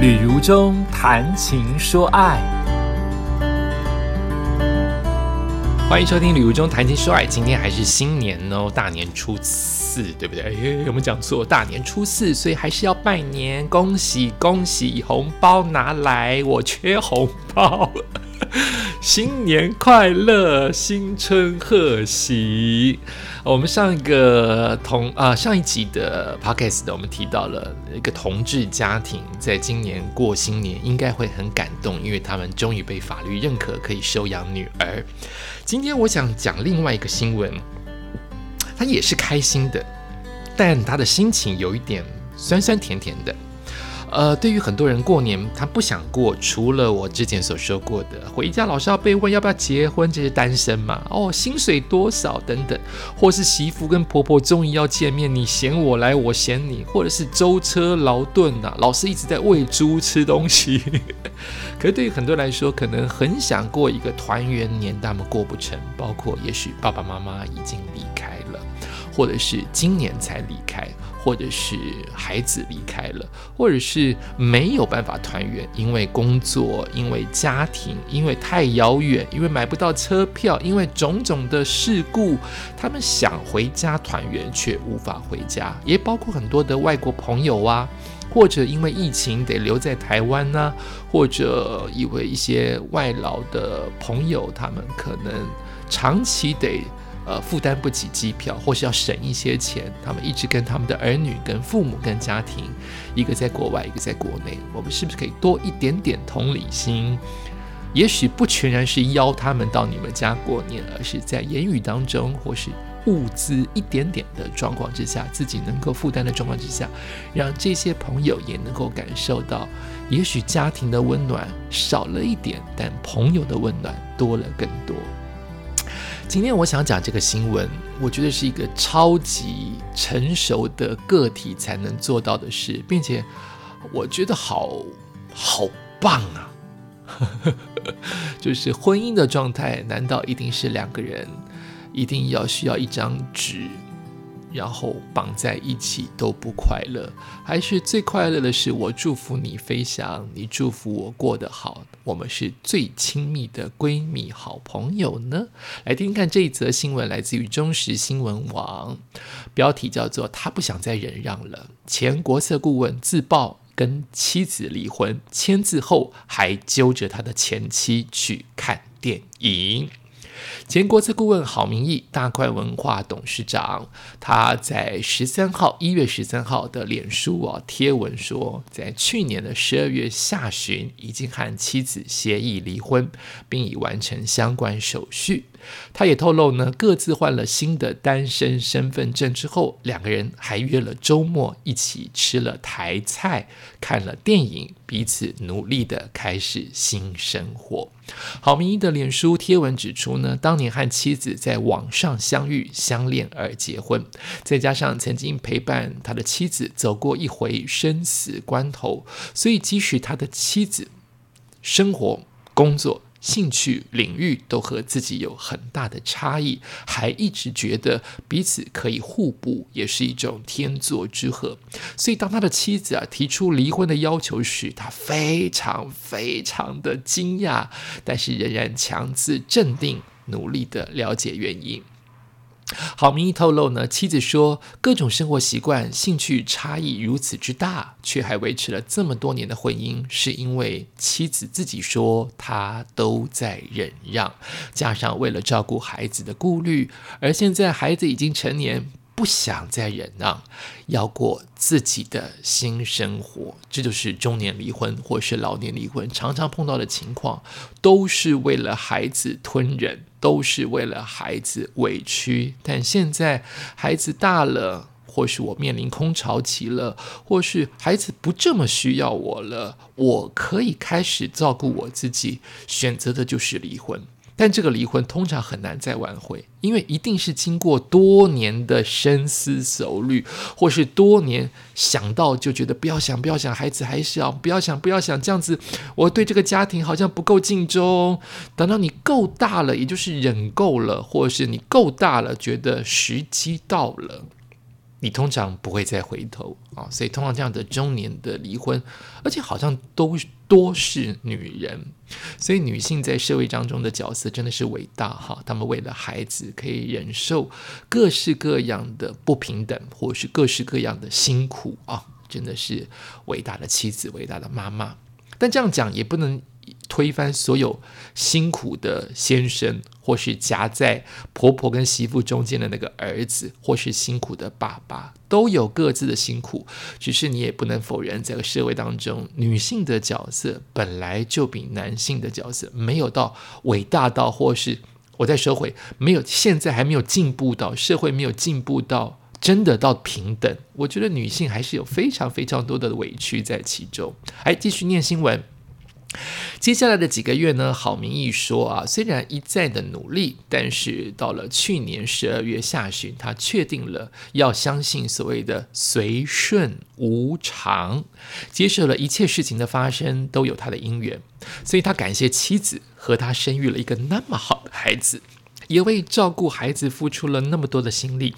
旅途中谈情说爱，欢迎收听旅途中谈情说爱。今天还是新年哦，大年初四，对不对？哎，有没有讲错？大年初四，所以还是要拜年，恭喜恭喜，红包拿来，我缺红包。新年快乐，新春贺喜。我们上一个同啊上一集的 podcast 的，我们提到了一个同志家庭在今年过新年应该会很感动，因为他们终于被法律认可可以收养女儿。今天我想讲另外一个新闻，他也是开心的，但他的心情有一点酸酸甜甜的。呃，对于很多人过年，他不想过，除了我之前所说过的，回家老是要被问要不要结婚，这是单身嘛？哦，薪水多少等等，或是媳妇跟婆婆终于要见面，你嫌我来，我嫌你，或者是舟车劳顿呐，老是一直在喂猪吃东西。可是对于很多人来说，可能很想过一个团圆年，他们过不成，包括也许爸爸妈妈已经离开，或者是今年才离开。或者是孩子离开了，或者是没有办法团圆，因为工作，因为家庭，因为太遥远，因为买不到车票，因为种种的事故，他们想回家团圆却无法回家，也包括很多的外国朋友啊，或者因为疫情得留在台湾呢，或者因为一些外劳的朋友，他们可能长期得。呃，负担不起机票，或是要省一些钱，他们一直跟他们的儿女、跟父母、跟家庭，一个在国外，一个在国内，我们是不是可以多一点点同理心？也许不全然是邀他们到你们家过年，而是在言语当中，或是物资一点点的状况之下，自己能够负担的状况之下，让这些朋友也能够感受到，也许家庭的温暖少了一点，但朋友的温暖多了更多。今天我想讲这个新闻，我觉得是一个超级成熟的个体才能做到的事，并且我觉得好好棒啊！就是婚姻的状态，难道一定是两个人一定要需要一张纸？然后绑在一起都不快乐，还是最快乐的是我祝福你飞翔，你祝福我过得好，我们是最亲密的闺蜜好朋友呢？来听听看这一则新闻，来自于中时新闻网，标题叫做“他不想再忍让了”，前国策顾问自曝跟妻子离婚，签字后还揪着他的前妻去看电影。前国策顾问郝明义，大块文化董事长，他在十三号一月十三号的脸书啊贴文说，在去年的十二月下旬，已经和妻子协议离婚，并已完成相关手续。他也透露呢，各自换了新的单身身份证之后，两个人还约了周末一起吃了台菜，看了电影，彼此努力的开始新生活。郝明义的脸书贴文指出呢，当年和妻子在网上相遇、相恋而结婚，再加上曾经陪伴他的妻子走过一回生死关头，所以即使他的妻子生活、工作。兴趣领域都和自己有很大的差异，还一直觉得彼此可以互补，也是一种天作之合。所以，当他的妻子啊提出离婚的要求时，他非常非常的惊讶，但是仍然强自镇定，努力的了解原因。郝明义透露呢，妻子说，各种生活习惯、兴趣差异如此之大，却还维持了这么多年的婚姻，是因为妻子自己说她都在忍让，加上为了照顾孩子的顾虑，而现在孩子已经成年。不想再忍让，要过自己的新生活，这就是中年离婚或是老年离婚常常碰到的情况，都是为了孩子吞忍，都是为了孩子委屈。但现在孩子大了，或是我面临空巢期了，或是孩子不这么需要我了，我可以开始照顾我自己，选择的就是离婚。但这个离婚通常很难再挽回，因为一定是经过多年的深思熟虑，或是多年想到就觉得不要想，不要想，孩子还小，不要想，不要想，这样子我对这个家庭好像不够尽忠。等到你够大了，也就是忍够了，或是你够大了，觉得时机到了，你通常不会再回头啊，所以通常这样的中年的离婚，而且好像都多是女人，所以女性在社会当中的角色真的是伟大哈。她们为了孩子可以忍受各式各样的不平等，或是各式各样的辛苦啊，真的是伟大的妻子，伟大的妈妈。但这样讲也不能。推翻所有辛苦的先生，或是夹在婆婆跟媳妇中间的那个儿子，或是辛苦的爸爸，都有各自的辛苦。只是你也不能否认，这个社会当中，女性的角色本来就比男性的角色没有到伟大到，或是我在社会没有现在还没有进步到社会没有进步到真的到平等。我觉得女性还是有非常非常多的委屈在其中。哎，继续念新闻。接下来的几个月呢，郝明义说啊，虽然一再的努力，但是到了去年十二月下旬，他确定了要相信所谓的随顺无常，接受了一切事情的发生都有他的因缘，所以他感谢妻子和他生育了一个那么好的孩子，也为照顾孩子付出了那么多的心力，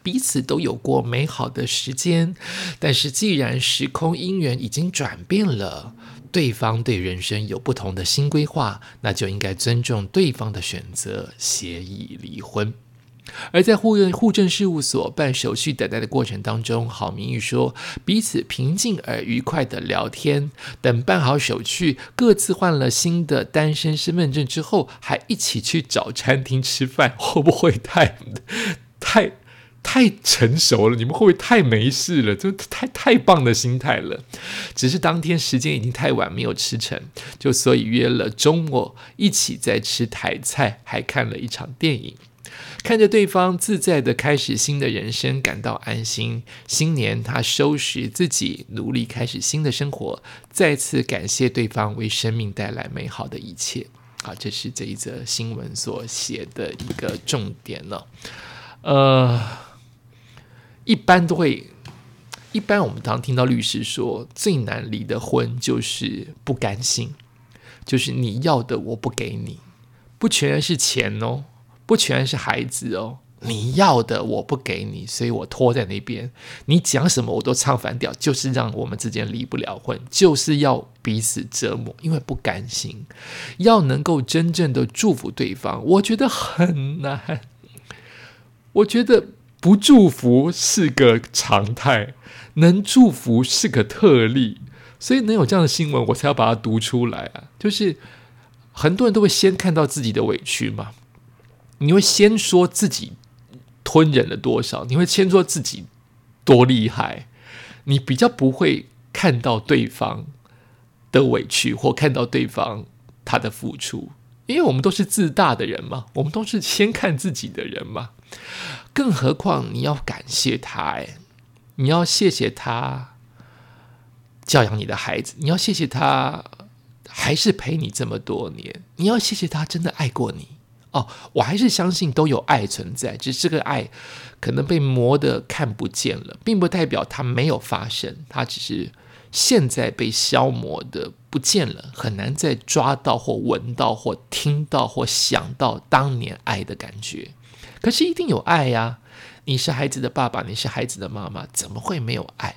彼此都有过美好的时间，但是既然时空因缘已经转变了。对方对人生有不同的新规划，那就应该尊重对方的选择，协议离婚。而在户政户政事务所办手续等待的过程当中，郝明玉说，彼此平静而愉快的聊天，等办好手续，各自换了新的单身身份证之后，还一起去找餐厅吃饭，会不会太太？太成熟了，你们会不会太没事了？这太太棒的心态了。只是当天时间已经太晚，没有吃成，就所以约了周末一起在吃台菜，还看了一场电影。看着对方自在的开始新的人生，感到安心。新年他收拾自己，努力开始新的生活，再次感谢对方为生命带来美好的一切。好，这是这一则新闻所写的一个重点了。呃。一般都会，一般我们常听到律师说，最难离的婚就是不甘心，就是你要的我不给你，不全然是钱哦，不全然是孩子哦，你要的我不给你，所以我拖在那边，你讲什么我都唱反调，就是让我们之间离不了婚，就是要彼此折磨，因为不甘心，要能够真正的祝福对方，我觉得很难，我觉得。不祝福是个常态，能祝福是个特例，所以能有这样的新闻，我才要把它读出来啊！就是很多人都会先看到自己的委屈嘛，你会先说自己吞忍了多少，你会先说自己多厉害，你比较不会看到对方的委屈或看到对方他的付出，因为我们都是自大的人嘛，我们都是先看自己的人嘛。更何况你要感谢他，哎，你要谢谢他教养你的孩子，你要谢谢他还是陪你这么多年，你要谢谢他真的爱过你哦。我还是相信都有爱存在，只是这个爱可能被磨得看不见了，并不代表它没有发生，它只是现在被消磨的不见了，很难再抓到或闻到或听到或想到当年爱的感觉。可是一定有爱呀！你是孩子的爸爸，你是孩子的妈妈，怎么会没有爱？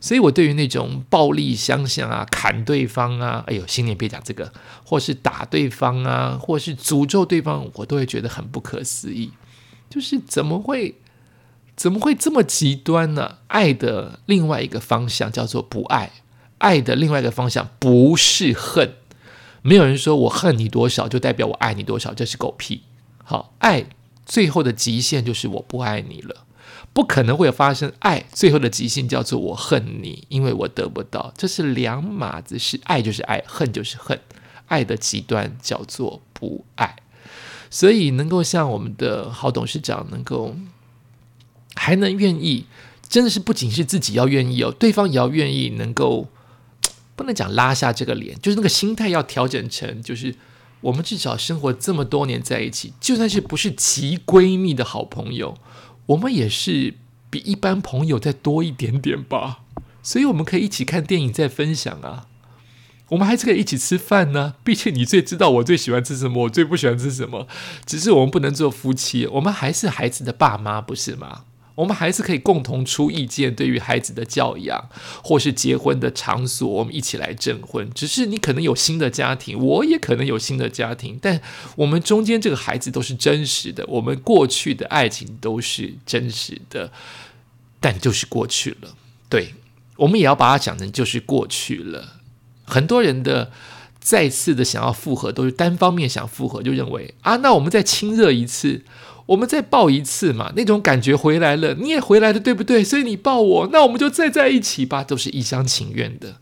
所以我对于那种暴力相向啊、砍对方啊，哎呦，新年别讲这个，或是打对方啊，或是诅咒对方，我都会觉得很不可思议。就是怎么会怎么会这么极端呢？爱的另外一个方向叫做不爱，爱的另外一个方向不是恨。没有人说我恨你多少就代表我爱你多少，这是狗屁。好，爱。最后的极限就是我不爱你了，不可能会发生爱。最后的极限叫做我恨你，因为我得不到，这是两码子事。爱就是爱，恨就是恨。爱的极端叫做不爱。所以能够像我们的好董事长，能够还能愿意，真的是不仅是自己要愿意哦，对方也要愿意，能够不能讲拉下这个脸，就是那个心态要调整成就是。我们至少生活这么多年在一起，就算是不是极闺蜜的好朋友，我们也是比一般朋友再多一点点吧。所以我们可以一起看电影，再分享啊。我们还是可以一起吃饭呢。毕竟你最知道我最喜欢吃什么，我最不喜欢吃什么。只是我们不能做夫妻，我们还是孩子的爸妈，不是吗？我们还是可以共同出意见，对于孩子的教养，或是结婚的场所，我们一起来证婚。只是你可能有新的家庭，我也可能有新的家庭，但我们中间这个孩子都是真实的，我们过去的爱情都是真实的，但就是过去了。对，我们也要把它讲成就是过去了。很多人的再次的想要复合，都是单方面想复合，就认为啊，那我们再亲热一次。我们再抱一次嘛，那种感觉回来了，你也回来了，对不对？所以你抱我，那我们就再在一起吧，都是一厢情愿的。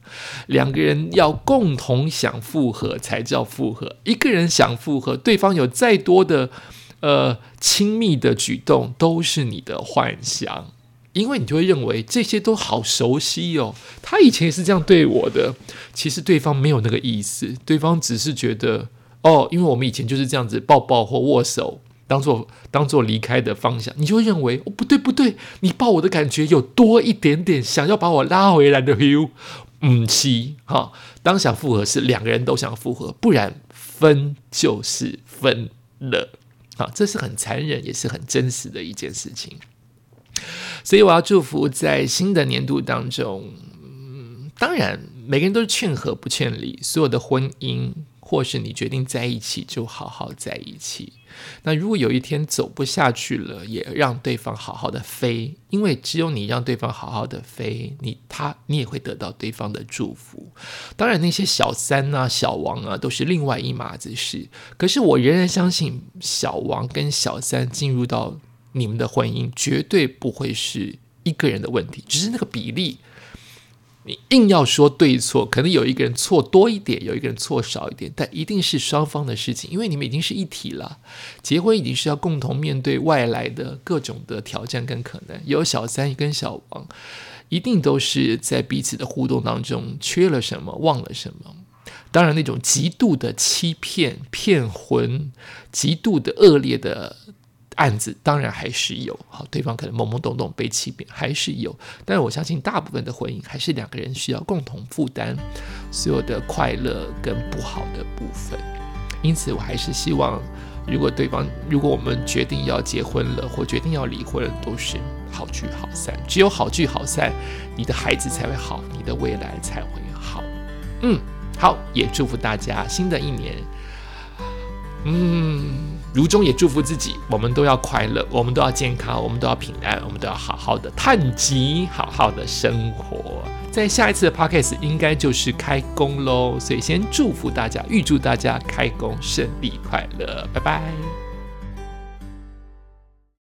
两个人要共同想复合才叫复合，一个人想复合，对方有再多的呃亲密的举动，都是你的幻想，因为你就会认为这些都好熟悉哦。他以前也是这样对我的，其实对方没有那个意思，对方只是觉得哦，因为我们以前就是这样子抱抱或握手。当做当做离开的方向，你就会认为哦不对不对，你抱我的感觉有多一点点想要把我拉回来的 feel，嗯，七哈。当想复合是两个人都想复合，不然分就是分了，好，这是很残忍也是很真实的一件事情。所以我要祝福在新的年度当中，嗯，当然每个人都是劝和不劝离，所有的婚姻。或是你决定在一起，就好好在一起。那如果有一天走不下去了，也让对方好好的飞，因为只有你让对方好好的飞，你他你也会得到对方的祝福。当然，那些小三啊、小王啊，都是另外一码子事。可是我仍然相信，小王跟小三进入到你们的婚姻，绝对不会是一个人的问题，只是那个比例。你硬要说对错，可能有一个人错多一点，有一个人错少一点，但一定是双方的事情，因为你们已经是一体了。结婚已经是要共同面对外来的各种的挑战跟可能。有小三跟小王，一定都是在彼此的互动当中缺了什么，忘了什么。当然，那种极度的欺骗、骗婚，极度的恶劣的。案子当然还是有，好，对方可能懵懵懂懂被欺骗，还是有。但是我相信大部分的婚姻还是两个人需要共同负担所有的快乐跟不好的部分。因此，我还是希望，如果对方，如果我们决定要结婚了，或决定要离婚了，都是好聚好散。只有好聚好散，你的孩子才会好，你的未来才会好。嗯，好，也祝福大家新的一年。嗯。如中也祝福自己，我们都要快乐，我们都要健康，我们都要平安，我们都要好好的探吉，好好的生活。在下一次的 podcast 应该就是开工喽，所以先祝福大家，预祝大家开工顺利快乐，拜拜。